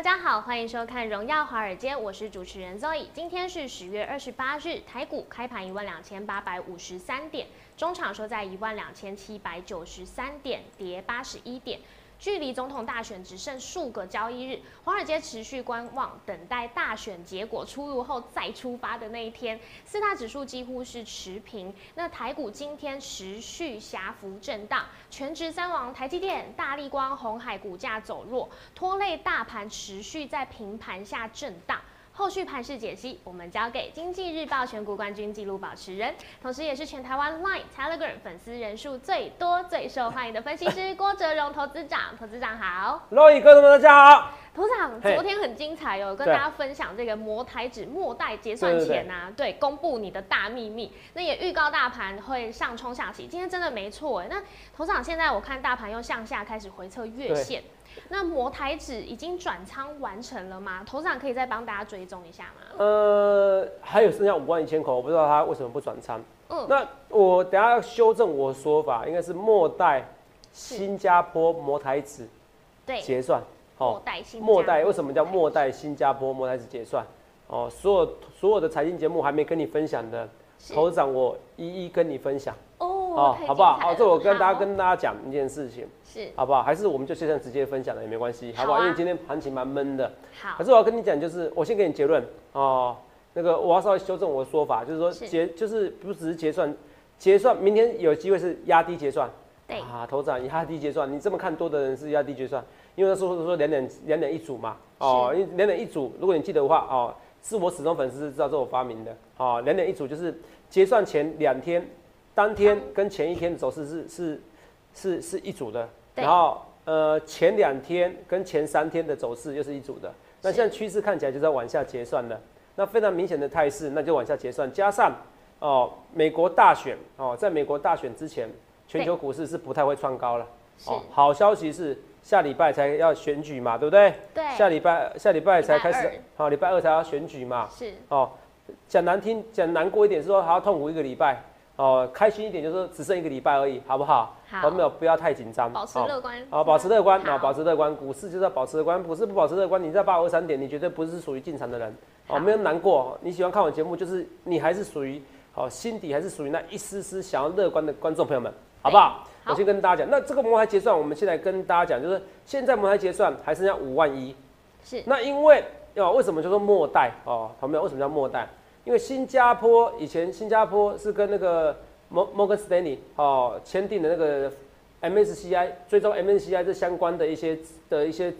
大家好，欢迎收看《荣耀华尔街》，我是主持人 Zoe。今天是十月二十八日，台股开盘一万两千八百五十三点，中场收在一万两千七百九十三点，跌八十一点。距离总统大选只剩数个交易日，华尔街持续观望，等待大选结果出炉后再出发的那一天。四大指数几乎是持平，那台股今天持续狭幅震荡，全职三王台积电、大力光、红海股价走弱，拖累大盘持续在平盘下震荡。后续盘势解析，我们交给经济日报选股冠军纪录保持人，同时也是全台湾 Line、Telegram 粉丝人数最多、最受欢迎的分析师郭哲荣投资长。投资长好，各位观众们大家好。投资长昨天很精彩哦，跟大家分享这个摩台指末代结算前呐、对，公布你的大秘密，那也预告大盘会上冲下起。今天真的没错哎，那投资长现在我看大盘又向下开始回测月线。那摩台指已经转仓完成了吗？投资长可以再帮大家追踪一下吗？呃，还有剩下五万一千口，我不知道他为什么不转仓。嗯那我等下要修正我的说法，应该是末代新加坡摩台指对，结算。末代新末代为什么叫末代新加坡摩台指结算？哦，所有所有的财经节目还没跟你分享的，是投资长我一一跟你分享哦，好不好？好，这我跟大家跟大家讲一件事情，是好不好？还是我们就现在直接分享了也没关系，好不好？啊因为今天行情蛮闷的。好可是我要跟你讲，就是我先给你结论哦。那个我要稍微修正我的说法，就是说是结就是不只是结算，结算明天有机会是压低结算。对啊，头涨压低结算，你这么看多的人是压低结算，因为那时候说两点两点一组嘛，哦，因为两点一组，如果你记得的话，哦，是我始终粉丝是知道这是我发明的，哦，两点一组就是结算前两天，当天跟前一天的走势是是是是一组的，然后呃前两天跟前三天的走势又是一组的，那现在趋势看起来就是要往下结算了，那非常明显的态势，那就往下结算，加上哦美国大选哦，在美国大选之前，全球股市是不太会创高了。是。哦，好消息是下礼拜才要选举嘛，对不对？对。下礼拜下礼拜才开始好，礼拜二才要选举嘛。是。哦，讲难听，讲难过一点是说还要痛苦一个礼拜。哦，开心一点就是只剩一个礼拜而已，好不好？好没有，不要太紧张，保持哦乐观好，保持乐观啊，保持乐观。股市就是要保持乐观，股市不保持乐观，你在八五二三点，你绝对不是属于进场的人。哦，没有难过。你喜欢看我节目，就是你还是属于好、心底还是属于那一丝丝想要乐观的观众朋友们，好不好？好我先跟大家讲，那这个摩台结算，我们现在跟大家讲，就是现在摩台结算还剩下五万一。是那因为哦，为什么叫做末代哦？朋友们，为什么叫末代？因为新加坡以前新加坡是跟那个摩摩根斯丹利哦签订的那个 MSCI 追踪 MSCI 这相关的一些的一些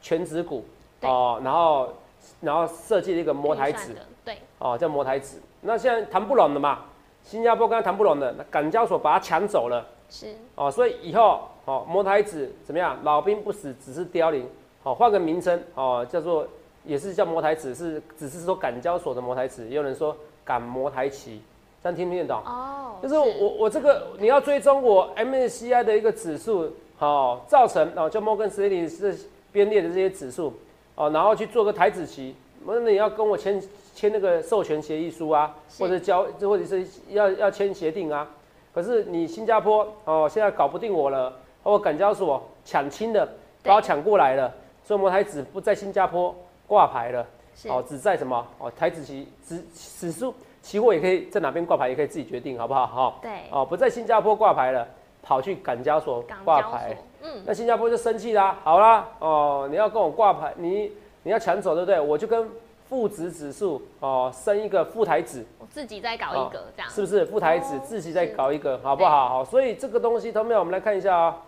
全指股哦，然后然后设计了一个摩台指预算的对哦，叫摩台指。那现在谈不拢了嘛？新加坡跟他谈不拢的，那港交所把它抢走了。是哦，所以以后哦，摩台子怎么样？老兵不死，只是凋零。好、换个名称哦，叫做也是叫摩台子，是只是说港交所的摩台子，也有人说港摩台旗，这样听不听得懂？哦，就是我我这个你要追踪我 MSCI 的一个指数，好、造成哦，就摩根斯丹利是编列的这些指数哦，然后去做个台子期，那你要跟我签签那个授权协议书啊，或者交或者是要要签协定啊。可是你新加坡哦，现在搞不定我了，或港交所抢亲的把我抢过来了，所以摩台子不在新加坡挂牌了。哦，只在什么哦台子期指指数期货也可以在哪边挂牌，也可以自己决定，好不好？哈、对哦，不在新加坡挂牌了，跑去港交所挂牌，嗯那新加坡就生气啦。好啦，哦，你要跟我挂牌，你你要抢走，对不对？我就跟富值指数哦升一个副台指，我自己再搞一个这样，是不是？副台指哦自己再搞一个，好不好？好，所以这个东西，同学们，我们来看一下啊、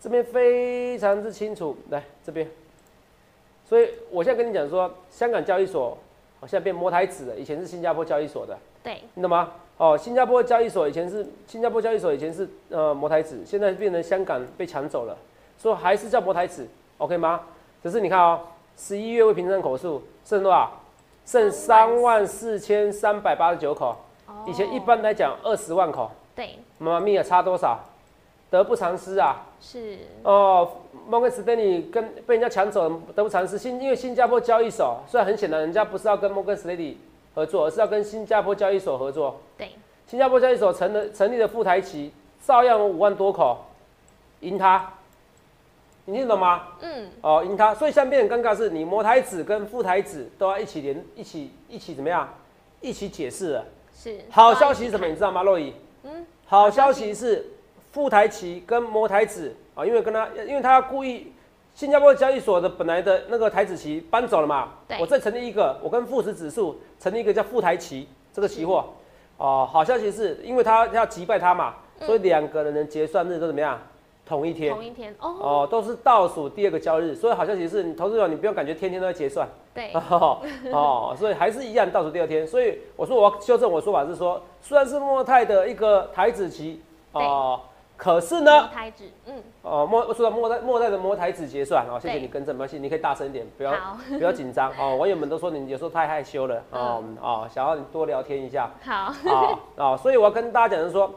这边非常之清楚，来这边。所以我现在跟你讲说，香港交易所，哦现在变摩台子了，以前是新加坡交易所的。对，你懂吗？哦，新加坡交易所以前是新加坡交易所以前是呃摩台子，现在变成香港被抢走了，所以还是叫摩台子，OK 吗？只是你看哦，十一月未平仓口数剩多少？剩三万四千三百八十九口，以前一般来讲二十万口，对，妈妈咪呀，差多少？得不偿失啊！是哦，摩根斯丹利跟被人家抢走，得不偿失。新因为新加坡交易所虽然很显然，人家不是要跟摩根斯丹利合作，而是要跟新加坡交易所合作。对，新加坡交易所成了成立的副台企，照样五万多口，赢他，你听懂吗？嗯，哦，赢他，所以现在变很尴尬，是你摩台子跟副台子都要一起连，一起一起怎么样？一起解释了。是。好消息是什么？你知道吗，洛伊？嗯，好消息是副台旗跟摩台子啊，因为跟他，因为他故意新加坡交易所的本来的那个台子旗搬走了嘛，我再成立一个，我跟富时指数成立一个叫副台旗这个期货。哦，好消息是因为他要击败他嘛，所以两个人的结算日都怎么样？同一天。同一天哦，哦，都是倒数第二个交易日，所以好消息是你投资者你不用感觉天天都在结算。对，哦，哦，所以还是一样倒数第二天。所以我说我要修正我的说法是说，虽然是莫泰的一个台子期哦，可是呢，台指，嗯，哦莫我说到莫代莫代的魔台子结算哦，谢谢你更正，没关系，你可以大声一点，不要 不要紧张哦。网友们都说你有时候太害羞了哦哦，想要你多聊天一下。好，啊啊，所以我要跟大家讲的是说，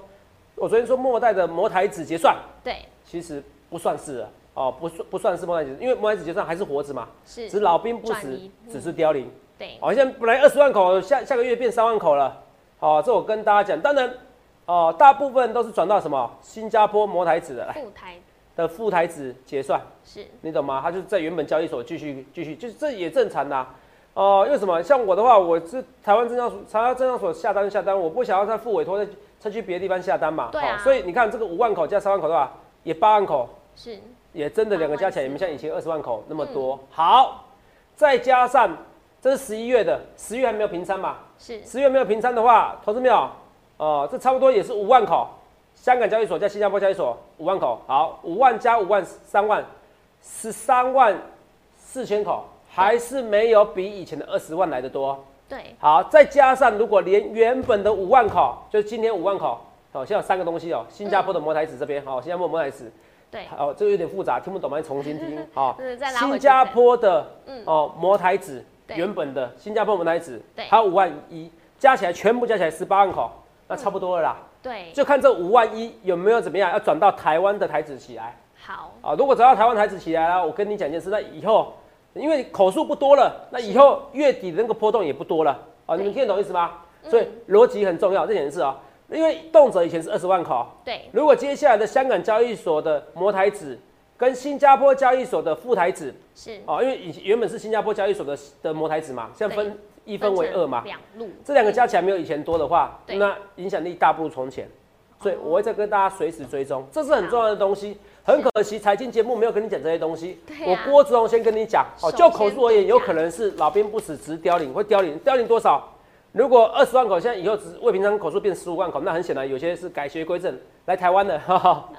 我昨天说莫代的摩台子结算，对，其实不算是了哦，不算不算是莫台子，因为莫台子结算还是活着嘛，是。只是老兵不死只是凋零。对，好、现在本来二十万口，下下个月变三万口了。好、这我跟大家讲，当然，哦、大部分都是转到什么新加坡摩台子的来副台的副台子结算，是，你懂吗？他就是在原本交易所继续继续，就是这也正常的、啊。哦、因为什么？像我的话，我是台湾证交所，台湾证交所下单下单，我不想要再付委托，再再去别的地方下单嘛。对啊所以你看这个五万口加三万口的话，也八万口，是，也真的两个加起来也没像以前二十万口那么嗯多。好，再加上这是十一月的，十月还没有平仓嘛？是，十月没有平仓的话，投资没有？哦、这差不多也是五万口。香港交易所加新加坡交易所五万口，好，五万加五万三万，十三万四千口，还是没有比以前的二十万来的多。对，好，再加上如果连原本的五万口，就是今天五万口，好、现在有三个东西哦，新加坡的摩台子这边，好、新加坡摩台子，对，哦，这个有点复杂，听不懂吗？重新听。好、新加坡的嗯哦摩台子原本的新加坡摩台子对，还有五万一，加起来全部加起来十八万口，那差不多了啦。对，就看这五万一有没有怎么样，要转到台湾的台子起来好，啊。如果转到台湾台子起来了，我跟你讲一件事，那以后因为口数不多了，那以后月底的那个波动也不多了啊。你们听得懂意思吗？所以逻辑很重要，这件事啊。因为动辄以前是二十万口，对，如果接下来的香港交易所的摩台子跟新加坡交易所的副台子是，哦，因为以原本是新加坡交易所的的摩台子嘛，现在分一分为二嘛，两路，这两个加起来没有以前多的话，那影响力大不如从前。所以我会再跟大家随时追踪，这是很重要的东西。很可惜，财经节目没有跟你讲这些东西。我郭子龙先跟你讲，哦，就口述而言，有可能是老兵不死，只是凋零，会凋零，凋零多少？如果二十万口，现在以后只未平仓口数变十五万口，那很显然有些是改邪归正来台湾的，哈哈，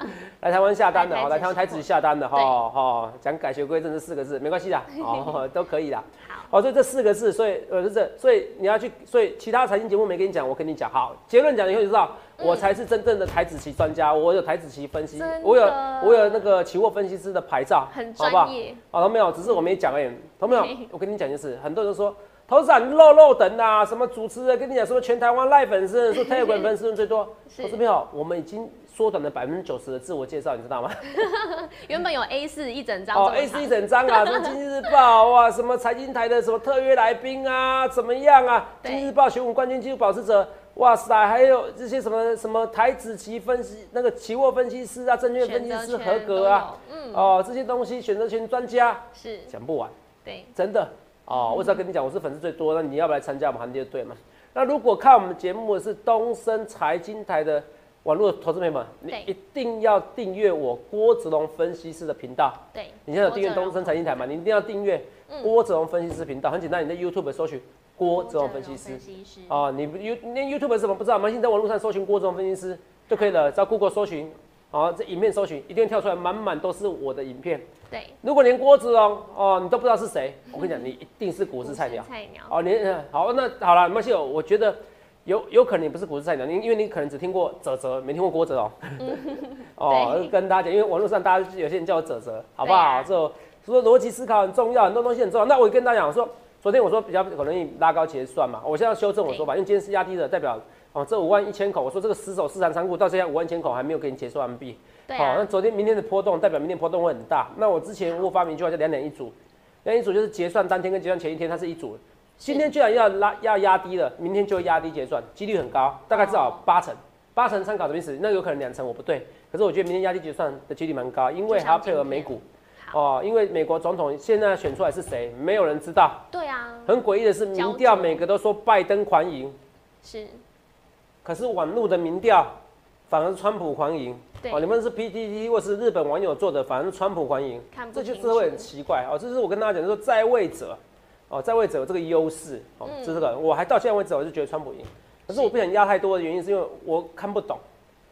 来台湾下单的，来台哦，来台湾台子子下单的，哈对哈，讲改邪归正这四个字没关系的，哦，都可以的。好，哦，所以这四个字，所以呃是这，所以你要去，所以其他财经节目没跟你讲，我跟你讲，好，结论讲了以后就知道，我才是真正的台子期专家，我有台子期分析，我有我有那个期货分析师的牌照，很好不好专？业，好，同没有？只是我没讲而已，同 没有？我跟你讲就是，很多人说投资长漏漏等啊，什么主持人跟你讲什么全台湾赖粉丝人数、泰管粉丝人最多，是。投资没有？我们已经缩短了百分之九十的自我介绍，你知道吗？原本有 A 四一整张哦，A 四一，整张啊，什么经济日报啊，什么财经台的什么特约来宾啊，怎么样啊？对。经济日报选股冠军纪录保持者，哇塞，还有这些什么什么台子期分析那个期货分析师啊，证券分析师合格啊，哦，这些东西选择权专家是，讲不完，对，真的哦。我只要跟你讲，我是粉丝最多，那你要不要来参加我们行列队嘛？那如果看我们节目的是东森财经台的网络投资朋友们，你一定要订阅我郭子龙分析师的频道。对，你现在有订阅东森财经台嘛？你一定要订阅嗯郭子龙分析师频道，很简单，你在 YouTube 搜寻郭子龙分析师啊，哦，你不 You 连 YouTube 是什么不知道吗？你在网络上搜寻郭子龙分析师就可以了，在 Google 搜寻，哦，这影片搜寻一定会跳出来，满满都是我的影片。对，如果连郭子龙哦你都不知道是谁，我跟你讲，你一定是股市菜鸟。菜鸟，哦，你呃好，那好了，没关系。我觉得有有可能你不是股市菜鸟，你因为你可能只听过泽泽，没听过郭泽哦。哦，跟大家讲，因为网络上大家有些人叫我泽泽，好不好？这种说逻辑思考很重要，很多东西很重要。那我跟大家讲说，昨天我说比较可能你拉高结算嘛，我现在要修正我说法，因为今天是压低的，代表哦这五万一千口，我说这个死守市场仓库到现在五万千口还没有给你结算完毕。好，对啊那，昨天明天的波动代表明天波动会很大。那我之前我发明一句话叫两点一组，两点一组就是结算当天跟结算前一天它是一组，今天居然要拉要压低了，明天就会压低结算，几率很高，大概至少八成，八成参考什么意思？那有可能两成我不对，可是我觉得明天压低结算的几率蛮高，因为还要配合美股，哦，因为美国总统现在选出来是谁，没有人知道。对啊，很诡异的是，民调每个都说拜登狂赢，是，可是网络的民调反而是川普狂赢。哦，你们是 PTT 或是日本网友做的，反而是川普欢迎，看不这就清是会很奇怪哦。这是我跟大家讲，说在位者，哦，在位者有这个优势，哦，嗯这是这个，我还到现在为止我就觉得川普赢，可是我不想压太多的原因是因为我看不懂，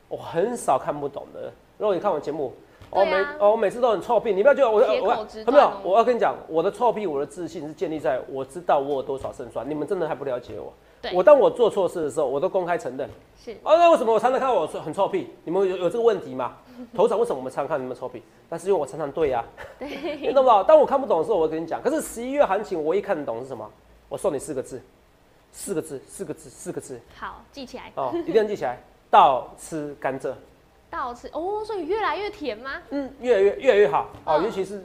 我很少看不懂的。如果你看我节目，哦每对啊哦我每次都很臭屁，你不要觉得我铁我口直他没有我要跟你讲，我的臭屁，我的自信是建立在我知道我有多少胜算，你们真的还不了解我。对我当我做错事的时候，我都公开承认。是，哦，那为什么我常常看到我说很臭屁？你们有有这个问题吗？头场为什么我们常常看你们臭屁？但是因为我常常对呀、你懂不懂？当我看不懂的时候，我会跟你讲。可是十一月行情，我一看得懂是什么？我送你四个字，四个字，四个字，四个字好，记起来，哦，一定要记起来。倒吃甘蔗，倒吃哦，所以越来越甜吗？嗯，越来越越来越好哦，嗯尤其是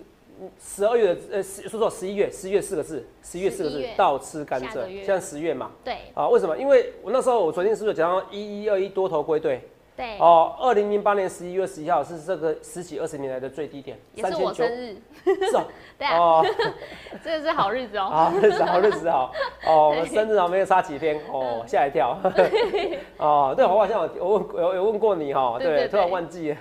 十二月的呃，十说错十一月，十一月四个字，十一月四个字月，倒吃甘蔗。下个月。现在十月嘛，对。啊，为什么？因为我那时候我昨天是不是讲到一一二一多头归队？对，哦，二零零八年十一月十一号是这个十几二十年来的最低点，也是我生日，是哦，对啊，哦，这个是好日子哦。好日子好日子好，哦，我们生日啊没有差几天，哦，吓一跳，哦，对，我好像有我问有有问过你哈，对。突然忘记了，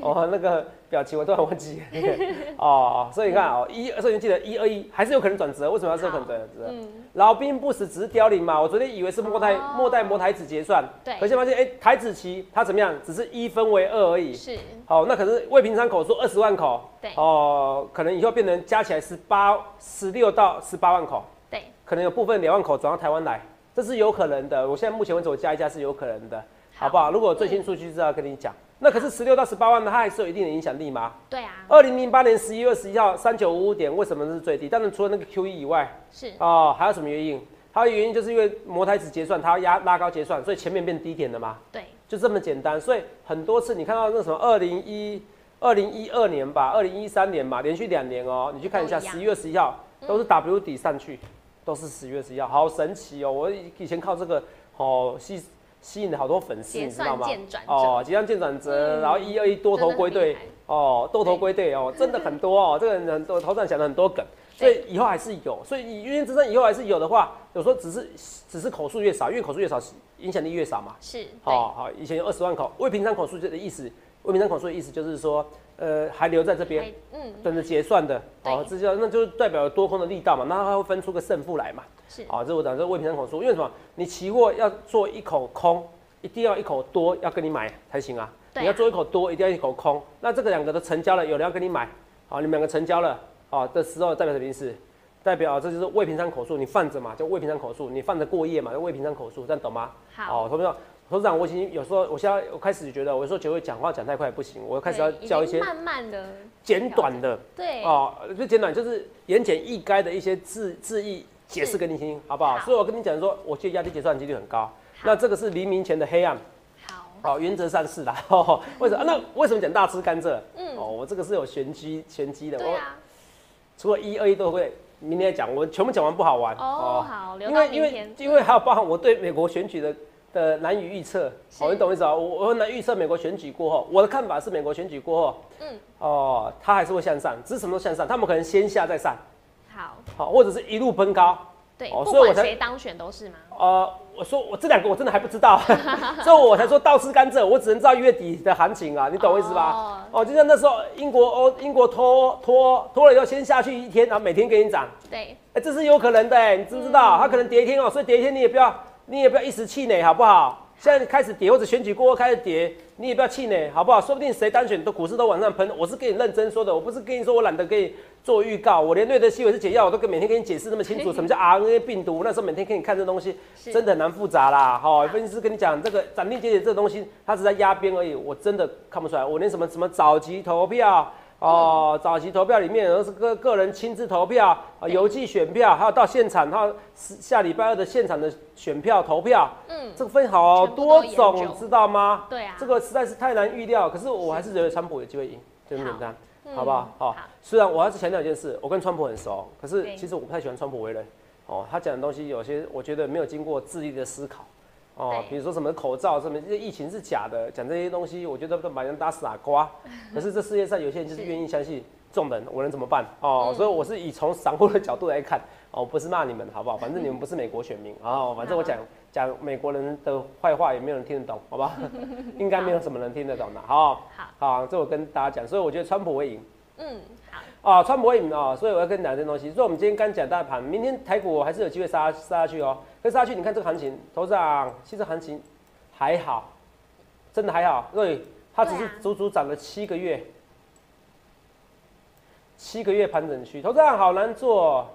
哦，那个表情我突然忘记，哦，所以你看哦，一，所以你记得一二一还是有可能转折，为什么要是有可能转折？嗯，老兵不死，只是凋零嘛。我昨天以为是末代哦末代摩台子结算，对可现在发现哎，台子棋它怎么样？只是一分为二而已。是，好，那可是未平仓口数二十万口，对哦，可能以后变成加起来十八、十六到十八万口，对，可能有部分两万口转到台湾来，这是有可能的。我现在目前为止我加一加是有可能的，好不好？如果最新数据是要跟你讲。那可是十六到十八万，它还是有一定的影响力吗？对啊，二零零八年十一月十一号三九五五点，为什么是最低？当然除了那个 QE 以外，是，哦，还有什么原因？还有原因就是因为摩台子结算，它要压拉高结算，所以前面变低点了嘛，对，就这么简单。所以很多次你看到那什么二零一二零一二年吧，二零一三年嘛，连续两年哦、你去看一下十一月十一号都是 W 底上去，都是十月十一号，好神奇哦！我以以前靠这个哦吸吸引了好多粉丝，你知道吗哦，结算见转折，嗯然后一二一多头归队哦，多头归队哦，真的很多哦，这个人很多头上想了很多梗，所以以后还是有，所以以原之争以后还是有的话，有时候只是只是口数越少，因为口数越少，影响力越少嘛。是，对，好好，以前有二十万口，未平仓口数的意思，未平仓口数的意思就是说，呃，还留在这边嗯，等着结算的，哦，这叫那就是代表多空的力道嘛，那它会分出个胜负来嘛。是，啊，这是我讲这未平仓口数，因为什么？你期货要做一口空，一定要一口多要跟你买才行啊。你要做一口多，一定要一口空。那这个两个都成交了，有人要跟你买，好，你们两个成交了，好的时候代表什么意思？代表这就是未平仓口数，你放着嘛，叫未平仓口数，你放着过夜嘛，叫未平仓口数，这样懂吗？好，哦，投票。投资长，我已经有时候，我现在我开始觉得，我有时候觉得讲话讲太快不行，我开始要教一些慢慢的，简短的，对，哦，就简短，就是言简意赅的一些字字义解释是给你听，好不好？好所以我跟你讲说，我觉得压低结算几率很高。那这个是黎明前的黑暗，好，哦，原则上是啦。哦、为什么、啊那为什么讲大吃甘蔗？嗯，哦，我这个是有玄机玄机的。我对啊，除了一二一都会，明天再讲，我全部讲完不好玩。哦，好，因为因为，因为还有包含我对美国选举的的难以预测，是哦，你懂我意思啊？我我很难预测美国选举过后，我的看法是美国选举过后，嗯，哦，它还是会向上，只是什么时候向上？他们可能先下再上，好，好，或者是一路奔高。对，哦所以我才不管谁当选都是吗？呃，我说我这两个我真的还不知道，所以我才说倒吃甘蔗，我只能知道月底的行情啊，你懂我意思吧？哦哦，就像那时候英国欧英国拖拖拖了以后，先下去一天，然后每天给你涨，对，哎、这是有可能的哎，你知不知道？它可能跌一天哦，所以跌一天你也不要你也不要一时气馁，好不好？现在开始跌或者选举过后开始跌，你也不要气馁，好不好？说不定谁当选都股市都往上喷。我是跟你认真说的，我不是跟你说我懒得跟你做预告，我连瑞德西韦是解药我都跟每天给你解释那么清楚，什么叫 RNA 病毒，那时候每天给你看这东西，真的很难复杂啦。哈，分析师跟你讲这个斩钉截铁这个东西，它只在压边而已，我真的看不出来，我连什么什么早期投票。哦，早期投票里面都是个个人亲自投票啊，邮寄选票，还有到现场，还有下礼拜二的现场的选票投票。嗯，这个分好多种，知道吗？对啊，这个实在是太难预料。可是我还是觉得川普有机会赢，就这么简单，好不好？好。虽然我还是强调一件事，我跟川普很熟，可是其实我不太喜欢川普为人。哦，他讲的东西有些我觉得没有经过智力的思考。哦，比如说什么口罩，什么这疫情是假的，讲这些东西，我觉得都把人当傻瓜。可是这世界上有些人就是愿意相信众人，我能怎么办？哦，所以我是以从散户的角度来看，哦，不是骂你们，好不好？反正你们不是美国选民啊，反正我讲讲美国人的坏话，也没有人听得懂，好吧？应该没有什么人听得懂的，好，好，这我跟大家讲，所以我觉得川普会赢。嗯。啊，川普会赢啊，所以我要跟你讲这东西。所以我们今天刚讲大盘，明天台股还是有机会杀杀下去哦。跟杀下去，你看这个行情，头上，其实行情还好，真的还好。对，它只是足足涨了七个月，七个月盘整区，投资好难做，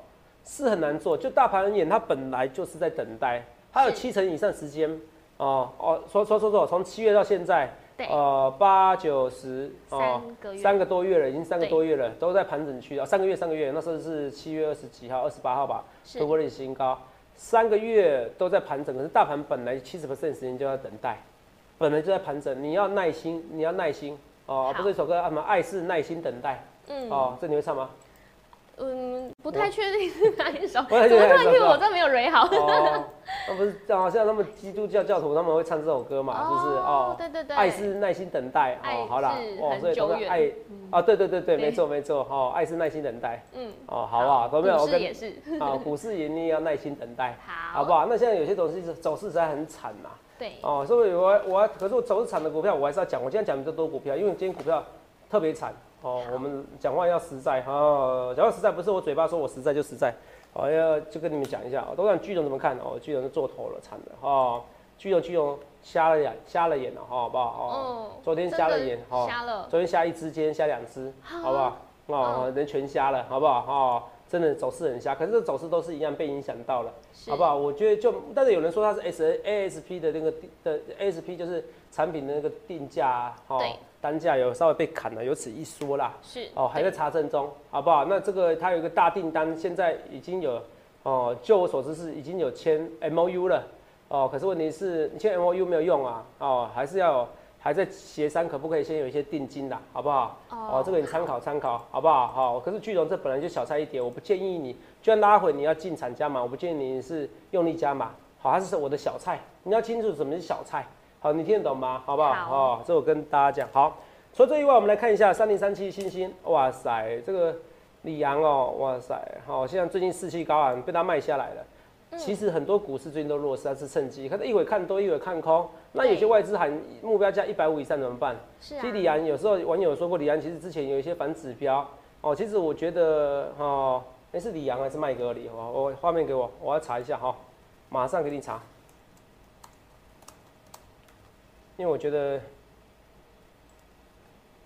是很难做。就大盘而言，它本来就是在等待，它有七成以上时间哦哦，说说说说，从七月到现在。呃，八九十哦，三个多月了，已经三个多月了，都在盘整区啊。三个月，三个月，那时候是七月二十几号，二十八号吧，突破历史新高。三个月都在盘整，可是大盘本来七十 percent 时间就要等待，本来就在盘整，你要耐心，你要耐心哦。不是一首歌啊？什么爱是耐心等待？嗯，哦，这你会唱吗？嗯，不太确定是哪一首。我突然听我这没有蕊好。那不是好像他们基督教教徒他们会唱这首歌嘛？是不是？哦，对对对。爱是耐心等待。哦，好啦，哦，所以都是爱啊，对对对对，没错没错。哦，爱是耐心等待。嗯。哦，好不好？股市也是。啊，股市也你要耐心等待。好。好不好？那现在有些东西走势实在很惨呐。对。哦，所以我我可是我走势惨的股票我还是要讲。我今天讲比较多股票，因为今天股票特别惨。哦，我们讲话要实在哈，讲话实在不是我嘴巴说我实在就实在，哦要就跟你们讲一下，都让巨龙怎么看哦，巨龙是做头了惨了哈，巨龙巨龙瞎了眼瞎了眼了哈，好不好？哦，昨天瞎了眼哈，瞎了，昨天瞎一只，今天瞎两只，好不好？哦，人全瞎了，好不好？哦，真的走势很瞎，可是这走势都是一样被影响到了，好不好？我觉得就，但是有人说它是 S A S P 的那个的 A S P 就是产品的那个定价，哈。单价有稍微被砍了，有此一说啦。是哦，还在查证中，好不好？那这个它有一个大订单，现在已经有哦，就我所知是已经有签 M O U 了哦。可是问题是，签 M O U 没有用啊哦，还是要还在协商，可不可以先有一些定金啦，好不好？哦，这个你参考参考，好不好？好。可是巨龙这本来就小菜一碟，我不建议你，就算拉回你要进场加码，我不建议你是用力加码。好，它是我的小菜，你要清楚什么是小菜。好，你听得懂吗？好不好？哦，这我跟大家讲。好，除了这以外，我们来看一下三零三七星星。哇塞，这个李阳哦，哇塞，好，现在最近士气高昂，被他卖下来了。其实很多股市最近都弱势，它是趁机。可是一会看多，一会看空。那有些外资喊目标价一百五以上怎么办？是啊。其实李阳有时候网友说过，李阳其实之前有一些反指标。哦，其实我觉得哦，那是李阳还是麦格里？哦，我画面给我，我要查一下哈，马上给你查。因为我觉得，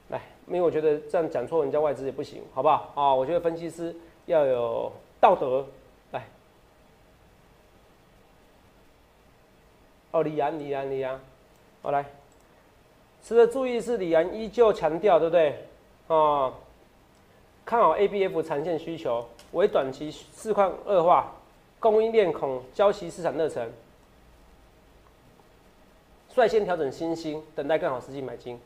来，因为我觉得这样讲错人家外资也不行，好不好？啊，我觉得分析师要有道德，来。哦，李安，李安，李安，好来。值得注意是，李安依旧强调，对不对？啊，看好 A B F 长线需求，为短期市况恶化，供应链恐交期市场热忱。率先调整新兴，等待更好时机买进，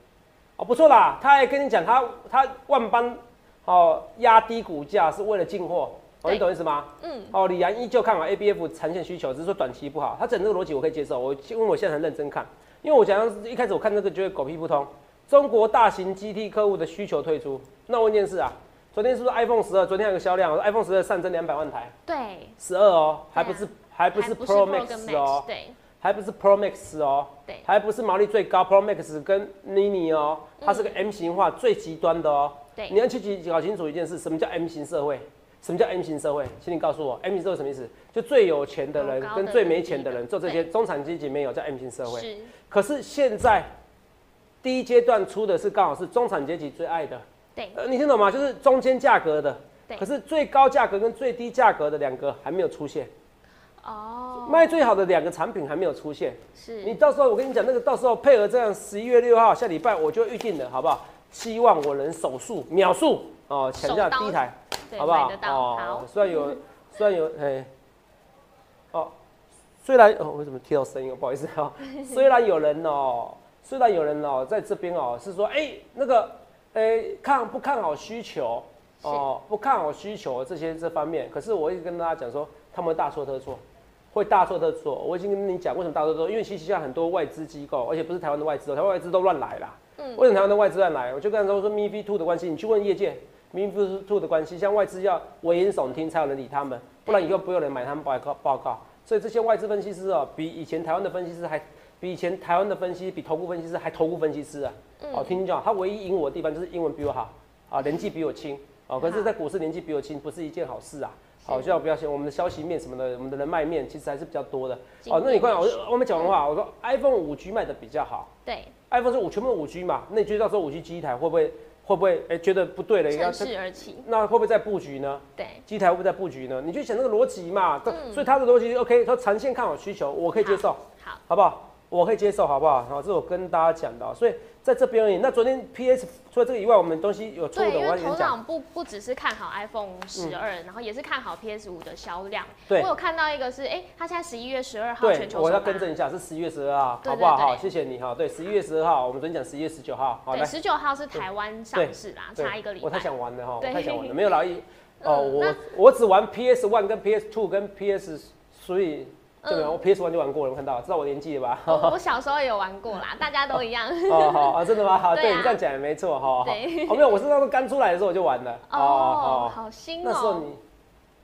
哦，不错啦。他还跟你讲，他他万般哦压低股价是为了进货，哦，你懂意思吗？嗯。哦，李阳依旧看好 A B F 长线需求，只是说短期不好。他整这个逻辑我可以接受，我因为我现在很认真看，因为我讲一开始我看这个觉得狗屁不通。中国大型 G T 客户的需求退出，那问一件事啊，昨天是不是 iPhone 十二？昨天有个销量，iPhone 十二上增两百万台。对。十二哦，还不是还不是 Pro Max 哦。对。还不是 Pro Max 哦，对，还不是毛利最高 Pro Max 跟 Mini 哦，它是个 M 型化最极端的哦。对，你要去搞搞清楚一件事，什么叫 M 型社会？什么叫 M 型社会？请你告诉我，M 型社会什么意思？就最有钱的人跟最没钱的人人，做这些中产阶级没有叫 M 型社会。是可是现在第一阶段出的是刚好是中产阶级最爱的，对呃，你听懂吗？就是中间价格的，对可是最高价格跟最低价格的两个还没有出现，哦，卖最好的两个产品还没有出现。是你到时候我跟你讲，那个到时候配合这样，十一月六号下礼拜我就预定了，好不好？希望我能手速秒速哦，抢下第一台，好不好买得？到，好，虽然有，虽然有，哎，哦，虽然哦，为什么听到声音？不好意思哦，虽然有人哦，虽然有人哦，在这边哦是说，哎，那个，哎，看不看好需求？哦，不看好需求这些这方面，可是我一直跟大家讲说，他们大错特错，会大错特错。我已经跟你讲为什么大错特错，因为其实现在很多外资机构，而且不是台湾的外资哦，台湾外资都乱来啦。嗯为什么台湾的外资乱来？我就跟他说说 m i f i Two 的关系，你去问业界 m i f i Two 的关系，像外资要危言耸听才有人理他们，不然以后不会有人买他们报告报告。所以这些外资分析师哦，比以前台湾的分析师还，比以前台湾的分析比投顾分析师还投顾分析师啊。哦，听你讲，他唯一赢我的地方就是英文比我好，啊，年纪比我轻。哦，可是，在股市年纪比我轻，不是一件好事啊。好，就要不要信我们的消息面什么的，我们的人脉面其实还是比较多的。哦，那你看，我我们讲完话，我说 iPhone 五 G 卖的比较好对，，iPhone 是五全部五 G 嘛，那你觉得到时候五 G 机台会不会会不会哎、觉得不对了，要趁势而起，那会不会再布局呢？对，机台会不会再布局呢？你就想那个逻辑嘛，所以他的逻辑 OK，他长线看好需求，我可以接受，好，好不好？我可以接受，好不好？好，这是我跟大家讲的哦、所以在这边而已。那昨天 PS 除了这个以外，我们东西有错对，的，我要跟你讲。长不不只是看好 iPhone 十二、然后也是看好 PS 五的销量。对我有看到一个是，哎、它现在十一月十二号全，球我要更正一下，是十一月十二号，好不好？好，谢谢你哈。对，十一月十二号，我们昨天讲十一月十九号，好对，来。十九号是台湾上市啦，差一个礼我太拜。想玩了哈，我太想玩了，没有劳逸。哦，我我只玩 PS One 跟 PS Two 跟 PS 所以对不对？我 PS One 就玩过了，我看到，知道我年纪了吧？我我 小时候也有玩过啦，大家都一样。哦，好啊，真的吗？好，对你这样讲也没错，哈，哦，没有，我是那时候刚出来的时候我就玩了，哦，好新哦、那时候你，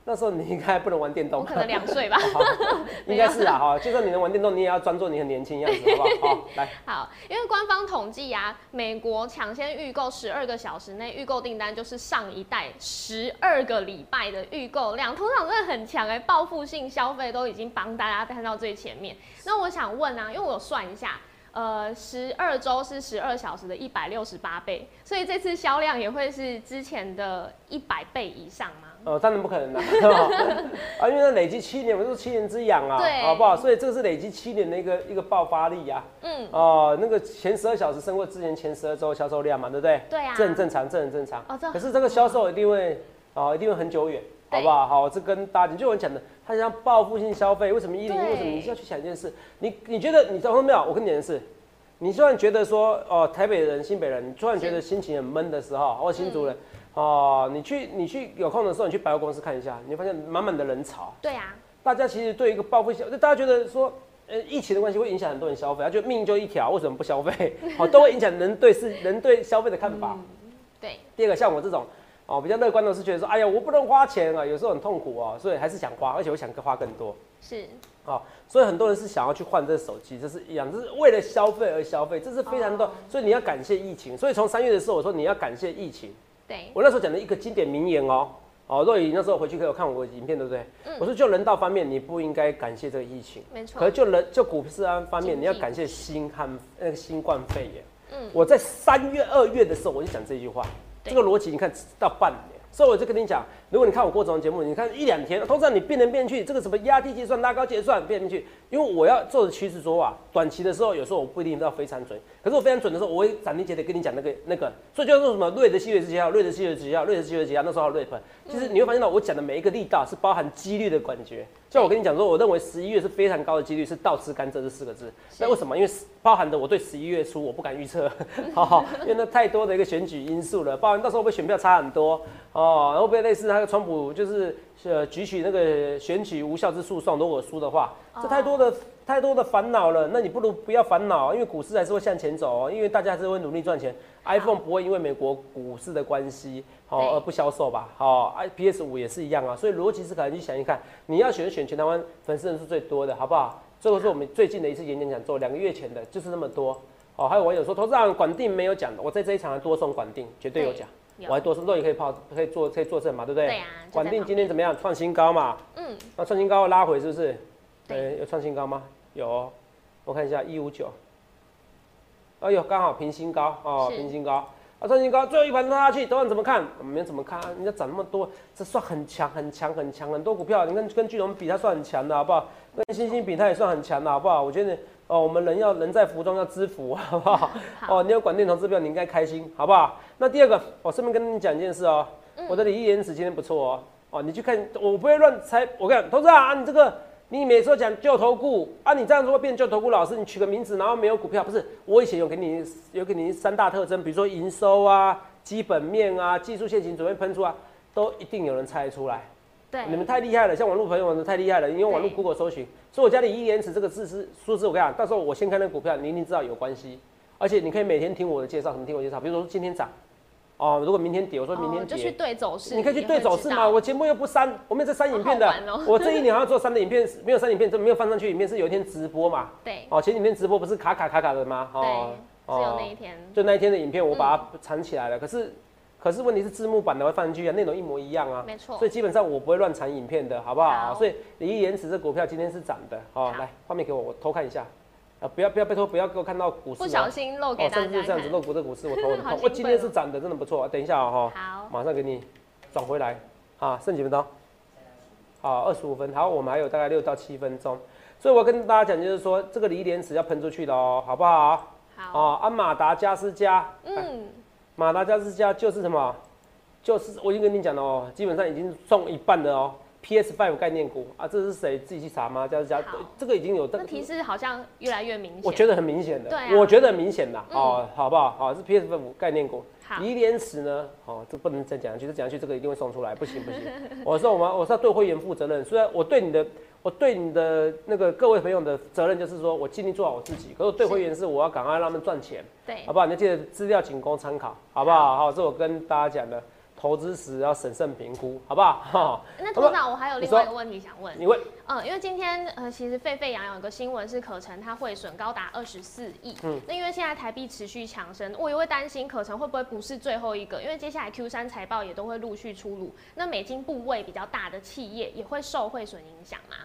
那时候你应该不能玩电动，我可能两岁吧。好 应该是啊，哈，就算你能玩电动，你也要装作你很年轻样子，好不好？好，来，好，因为官方统计啊，美国抢先预购十二个小时内预购订单就是上一代十二个礼拜的预购量，通常真的很强哎、报复性消费都已经帮大家看到最前面。那我想问啊，因为我算一下。呃，十二周是十二小时的一百六十八倍，所以这次销量也会是之前的一百倍以上吗？呃，当然不可能啦，啊，因为它累积七年，我说七年之痒啊，对好不好？所以这个是累积七年的一个一个爆发力啊，嗯，哦，那个前十二小时胜过之前前十二周销售量嘛，对不对？对啊，这很正常，这很正常。哦可是这个销售一定会，哦，一定会很久远，好不好？好，这跟大家就我讲的，它像报复性消费，为什么一零？对为什么你是要去想一件事？你你觉得你知道没有？我跟你讲的是，你突然觉得说，哦，台北人、新北人，你突然觉得心情很闷的时候，或新竹人，哦，你去你去有空的时候，你去百货公司看一下，你会发现满满的人潮。对啊，大家其实对一个报复消，就大家觉得说，呃，疫情的关系会影响很多人消费，他觉得命就一条，为什么不消费？好，都会影响人对是人对消费的看法。对，第二个，像我这种哦比较乐观的是觉得说，哎呀，我不能花钱啊，有时候很痛苦啊，所以还是想花，而且我想花更多。是，哦，所以很多人是想要去换这手机，这是一样，这是为了消费而消费，这是非常多。哦所以你要感谢疫情。所以从三月的时候，我说你要感谢疫情。对，我那时候讲的一个经典名言哦，哦，若雨那时候回去可以看我的影片，对不对？嗯。我说就人道方面，你不应该感谢这个疫情，没错。可是，就人就股市安方面，你要感谢新汉那个新冠肺炎。嗯。我在三月、二月的时候我就讲这句话，这个逻辑你看到半年，所以我就跟你讲，如果你看我过这种节目，你看一两天，通常你变来变去，这个什么压低计算、拉高结算变来变去，因为我要做的趋势说啊，短期的时候有时候我不一定要非常准，可是我非常准的时候，我会斩钉截铁跟你讲那个那个，所以就是什么瑞德系列之节号、瑞德系列之节号、瑞德系列之节号，那时候瑞，其实你会发现到我讲的每一个力道是包含几率的感觉。像我跟你讲说，我认为十一月是非常高的几率是倒吃甘蔗这四个字，那为什么？因为包含的我对十一月初我不敢预测，好好，因为那太多的一个选举因素了，包含到时候会选票差很多哦，然后会不会类似那个川普就是呃举起那个选举无效之诉讼，如果输的话，这太多的太多的烦恼了，那你不如不要烦恼，因为股市还是会向前走哦，因为大家还是会努力赚钱，iPhone 不会因为美国股市的关系好哦而不销售吧？好，i PS 五也是一样啊，所以逻辑是可能去想一看，你要选选全台湾粉丝人数最多的，好不好？这个是我们最近的一次演讲讲座，两个月前的，就是那么多。哦，还有网友说，投资长管定没有讲的，我在这一场还多送管定，绝对有讲。有我还多肉也可以泡，可以做可以做证嘛，对不对？对啊就在广定今天怎么样？创新高嘛，嗯，那创新高拉回是不是？对哎有创新高吗？有哦，我看一下一五九，哎呦，刚好平新高哦，平新高。啊，创新高，最后一盘拉下去，多少人怎么看？我们怎么看？人家涨那么多，这算很强、很强、很强，很多股票，你看跟巨龙比，它算很强的，好不好？跟星星比，它也算很强的，好不好？我觉得哦，我们人要人在福中要知福，好不好？好哦，你有管电投资票，你应该开心，好不好？那第二个，我顺便跟你讲一件事哦，嗯我的李一言子今天不错哦，哦，你去看，我不会乱猜，我跟你讲，投资啊，你这个你每次都讲旧投顾啊，你这样子会变旧投顾老师，你取个名字，然后没有股票，不是？我以前有给你有给你三大特征，比如说营收啊、基本面啊、技术线型准备喷出啊，都一定有人猜得出来。对，你们太厉害了，像网络朋友们太厉害了，你用网络对 Google 搜寻，所以我家里一延迟这个字是数字，我跟你讲，到时候我先看那个股票，你一定知道有关系，而且你可以每天听我的介绍，什么听我介绍，比如说今天涨，哦，如果明天跌，我说明天哦就去跌。对走势，你可以去对走势嘛？我节目又不删，我没有在删影片的。我这一年好像做删的影片，没有删影片，这没有放上去。影片是有一天直播嘛？对哦，前几天直播不是卡卡卡卡的吗？对哦，，只有那一天，就那一天的影片，我把它藏起来了。可是，可是问题是字幕版的会放进去啊，内容一模一样啊。没错。所以基本上我不会乱传影片的，好不好？好。所以李毅延迟这股票今天是涨的，好，好。来画面给我，我偷看一下，啊，不要不要拜托不要给我看到股市哦，不小心漏给哦，大家甚至这样子看。露股这股市我头很痛，我今天是哦涨的，真的不错，等一下哦，哈，好，马上给你转回来，啊，剩几分钟？好，二十五分，好，我们还有大概六到七分钟，所以我跟大家讲，就是说这个锂电池要喷出去的哦，好不好？好，哦，啊，马达加斯加，嗯，马达加斯加就是什么？就是我已经跟你讲了哦，基本上已经送一半的哦。PS Five 概念股啊，这是谁自己去查吗？加斯加这个已经有那提示好像越来越明显。我觉得很明显的，对啊我觉得很明显的、嗯哦，好不好？好，是 PS Five 概念股。好，锂电池呢？哦，这不能再讲下去，再讲下去这个一定会送出来，不行不行。我说我们我是要对会员负责任，虽然我对你的我对你的那个各位朋友的责任就是说我尽力做好我自己，可是我对会员是我要赶快让他们赚钱，对好，不好？你要记得资料仅供参考，好不好？好，这我跟大家讲的，投资时要审慎评估，好不好？哈，那董事长，我还有另外一个问题想问，你问。嗯，因为今天呃，其实沸沸扬扬有个新闻是可成它汇损高达二十四亿，嗯。那因为现在台币持续强升，我也会担心可成会不会不是最后一个，因为接下来 Q 三财报也都会陆续出炉，那美金部位比较大的企业也会受汇损影响吗？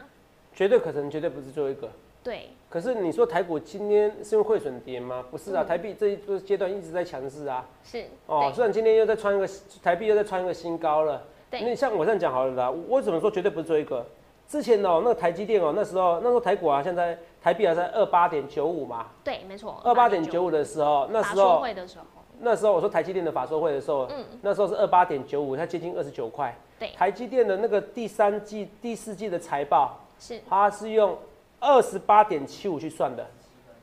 绝对可成绝对不是最后一个。对，可是你说台股今天是因为汇损跌吗？不是啊，嗯台币这一个阶段一直在强势啊。是，哦，对虽然今天又在穿一个台币又在穿一个新高了。对那像我这样讲好了啦，我怎么说绝对不是一个？之前哦，那个台积电哦，那时候那时候台股啊，现在台币还在二八点九五嘛，对，没错，二八点九五的时候，那法说时候会的时候，那时候我说台积电的法说会的时候，嗯，那时候是二八点九五，它接近二十九块。对台积电的那个第三季、第四季的财报，是，它是用二十八点七五去算的，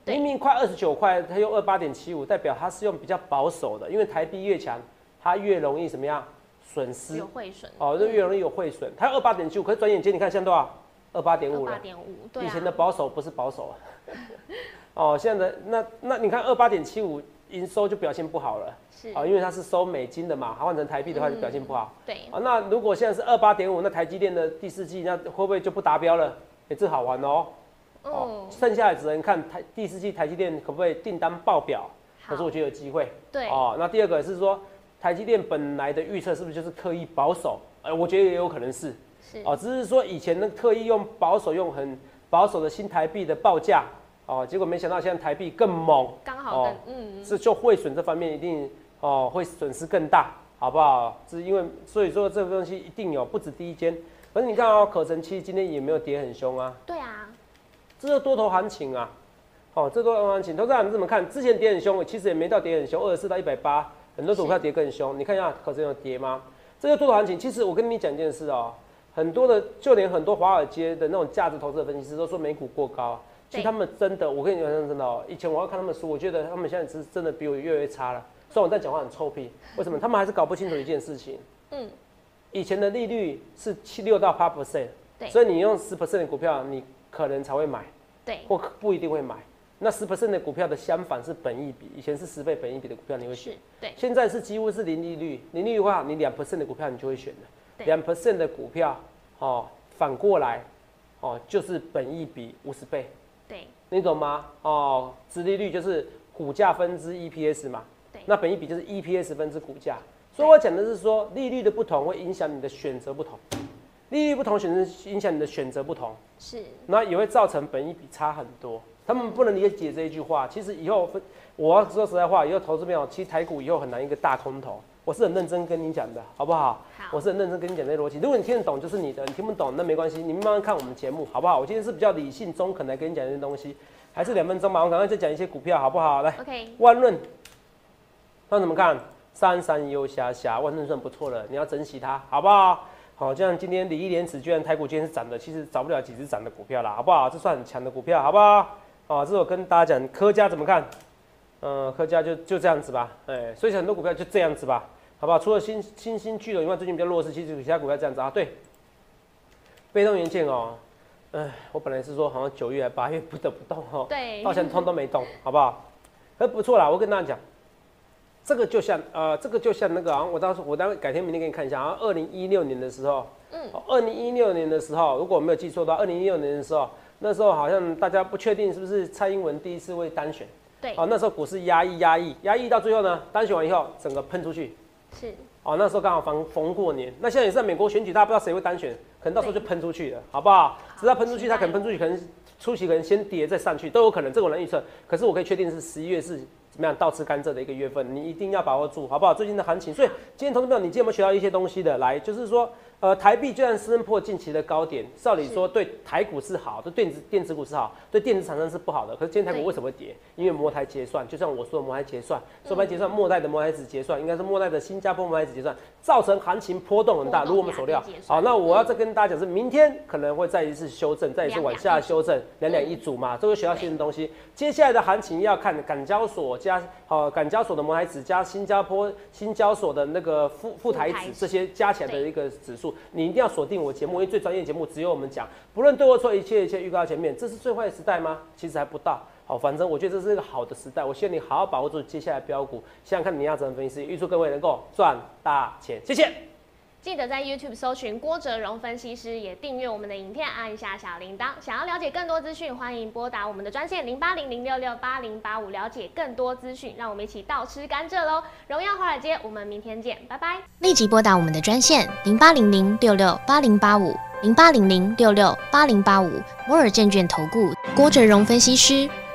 明明快二十九块，它用二八点七五，代表它是用比较保守的，因为台币越强，它越容易怎么样损失有汇损，哦，就越容易有汇损。它二八点七五，可是转眼间你看现在多少？二八点五了。八点五，对啊，以前的保守不是保守啊。哦，现在的那那你看二八点七五营收就表现不好了是，啊，因为它是收美金的嘛，它换成台币的话就表现不好。对，啊，那如果现在是二八点五，那台积电的第四季那会不会就不达标了？哎、这好玩哦。哦。嗯，，剩下的只能看台第四季台积电可不可以订单爆表，可是我，觉得有机会。对，哦，那第二个是说台积电本来的预测是不是就是刻意保守？哎、我觉得也有可能是。是，哦，只是说以前那个特意用保守用很保守的新台币的报价，哦，结果没想到现在台币更猛，刚好更哦嗯，是就汇损这方面一定哦会损失更大，好不好？是因为所以说这个东西一定有不止第一间，可是你看哦，可成期今天也没有跌很凶啊，对啊，这是多头行情啊，哦，这多头行情，投资人怎么看？之前跌很凶，其实也没到跌很凶，二十四到一百八，很多股票跌更凶，你看一下可是有跌吗？这个多头行情，其实我跟你讲一件事哦，很多的就连很多华尔街的那种价值投资的分析师都说美股过高，其实他们真的，我跟你讲真的哦，以前我要看他们书，我觉得他们现在是真的比我越来越差了。虽然我在讲话很臭屁，为什么？他们还是搞不清楚一件事情，嗯，以前的利率是七六到八 percent，对所以你用十 percent 的股票，你可能才会买。对，或不一定会买。那十 percent 的股票的相反是本益比，以前是十倍本益比的股票你会选，对，现在是几乎是零利率。零利率的话，你两 percent 的股票你就会选的。两 percent 的股票，哦，反过来，哦，就是本益比五十倍，对，你懂吗？哦，殖利率就是股价分之 EPS 嘛。对那本益比就是 EPS 分之股价，所以我讲的是说，利率的不同会影响你的选择不同，利率不同选择影响你的选择不同，是，那也会造成本益比差很多。他们不能理解这一句话。其实以后分，我要说实在话，以后投资朋友，其实台股以后很难一个大空头。我是很认真跟你讲的，好不好？好我是很认真跟你讲这些逻辑。如果你听得懂，就是你的；你听不懂，那没关系，你们慢慢看我们节目，好不好？我今天是比较理性中肯来跟你讲这些东西，还是两分钟吧。我赶快再讲一些股票，好不好？来，OK，万润，那怎么看？三三优霞霞，万润算不错了，你要珍惜它，好不好？好，像今天礼义廉耻，居然台股今天是涨的，其实找不了几只涨的股票啦，好不好？这算很强的股票，好不好？啊，这是我跟大家讲，科家怎么看？嗯、科家就就这样子吧，哎、所以很多股票就这样子吧，好不好？除了新新兴巨头以外，最近比较弱势，其实其他股票这样子啊，对。被动元件哦，哎，我本来是说好像九月八月不得不动哦，对到现在通都没动，好不好？可不错啦，我跟大家讲，这个就像呃，这个就像那个啊，我到时候我待会改天明天给你看一下啊，二零一六年的时候，嗯，二零一六年的时候，如果我没有记错的话，二零一六年的时候，那时候好像大家不确定是不是蔡英文第一次会单选，对，哦，那时候股市压抑压抑压抑到最后呢，单选完以后整个喷出去，是，哦，那时候刚好逢逢过年，那现在也是在美国选举，大家不知道谁会单选，可能到时候就喷出去了，好不好？只要喷出去，它可能喷出去，可能初期可能先跌再上去，都有可能，这个我能预测。可是我可以确定是十一月是怎么样倒吃甘蔗的一个月份，你一定要把握住，好不好？最近的行情，所以今天投资朋友，你今天有没有学到一些东西的？来，就是说，呃，台币就算升破近期的高点，照理说对台股是好，对电子电子股是好，对电子厂商是不好的。可是今天台股为什么会跌？因为摩台结算，就像我说的摩台结算，说白结算，末代的摩台子结算，应该是末代的新加坡摩台子结算，造成行情波动很大，如我们所料。好，那我要再跟大家讲是，明天可能会再一次修正，再一次往下修正，两两一组嘛，这个学到新的东西。接下来的行情要看港交所加呃港交所的摩台子加新加坡新交所的那个副副台富台指。指这些加起来的一个指数，你一定要锁定我节目，因为最专业节目只有我们讲，不论对或错，一切一切预告前面，这是最坏的时代吗？其实还不到。好，反正我觉得这是一个好的时代，我希望你好好把握住接下来标股，想想看你要怎么分析，预祝各位能够赚大钱，谢谢。记得在 YouTube 搜寻郭哲荣分析师，也订阅我们的影片，按一下小铃铛。想要了解更多资讯，欢迎拨打我们的专线零八零零六六八零八五，了解更多资讯。让我们一起倒吃甘蔗喽！荣耀华尔街，我们明天见，拜拜。立即拨打我们的专线零八零零六六八零八五零八零零六六八零八五摩尔证券投顾郭哲荣分析师。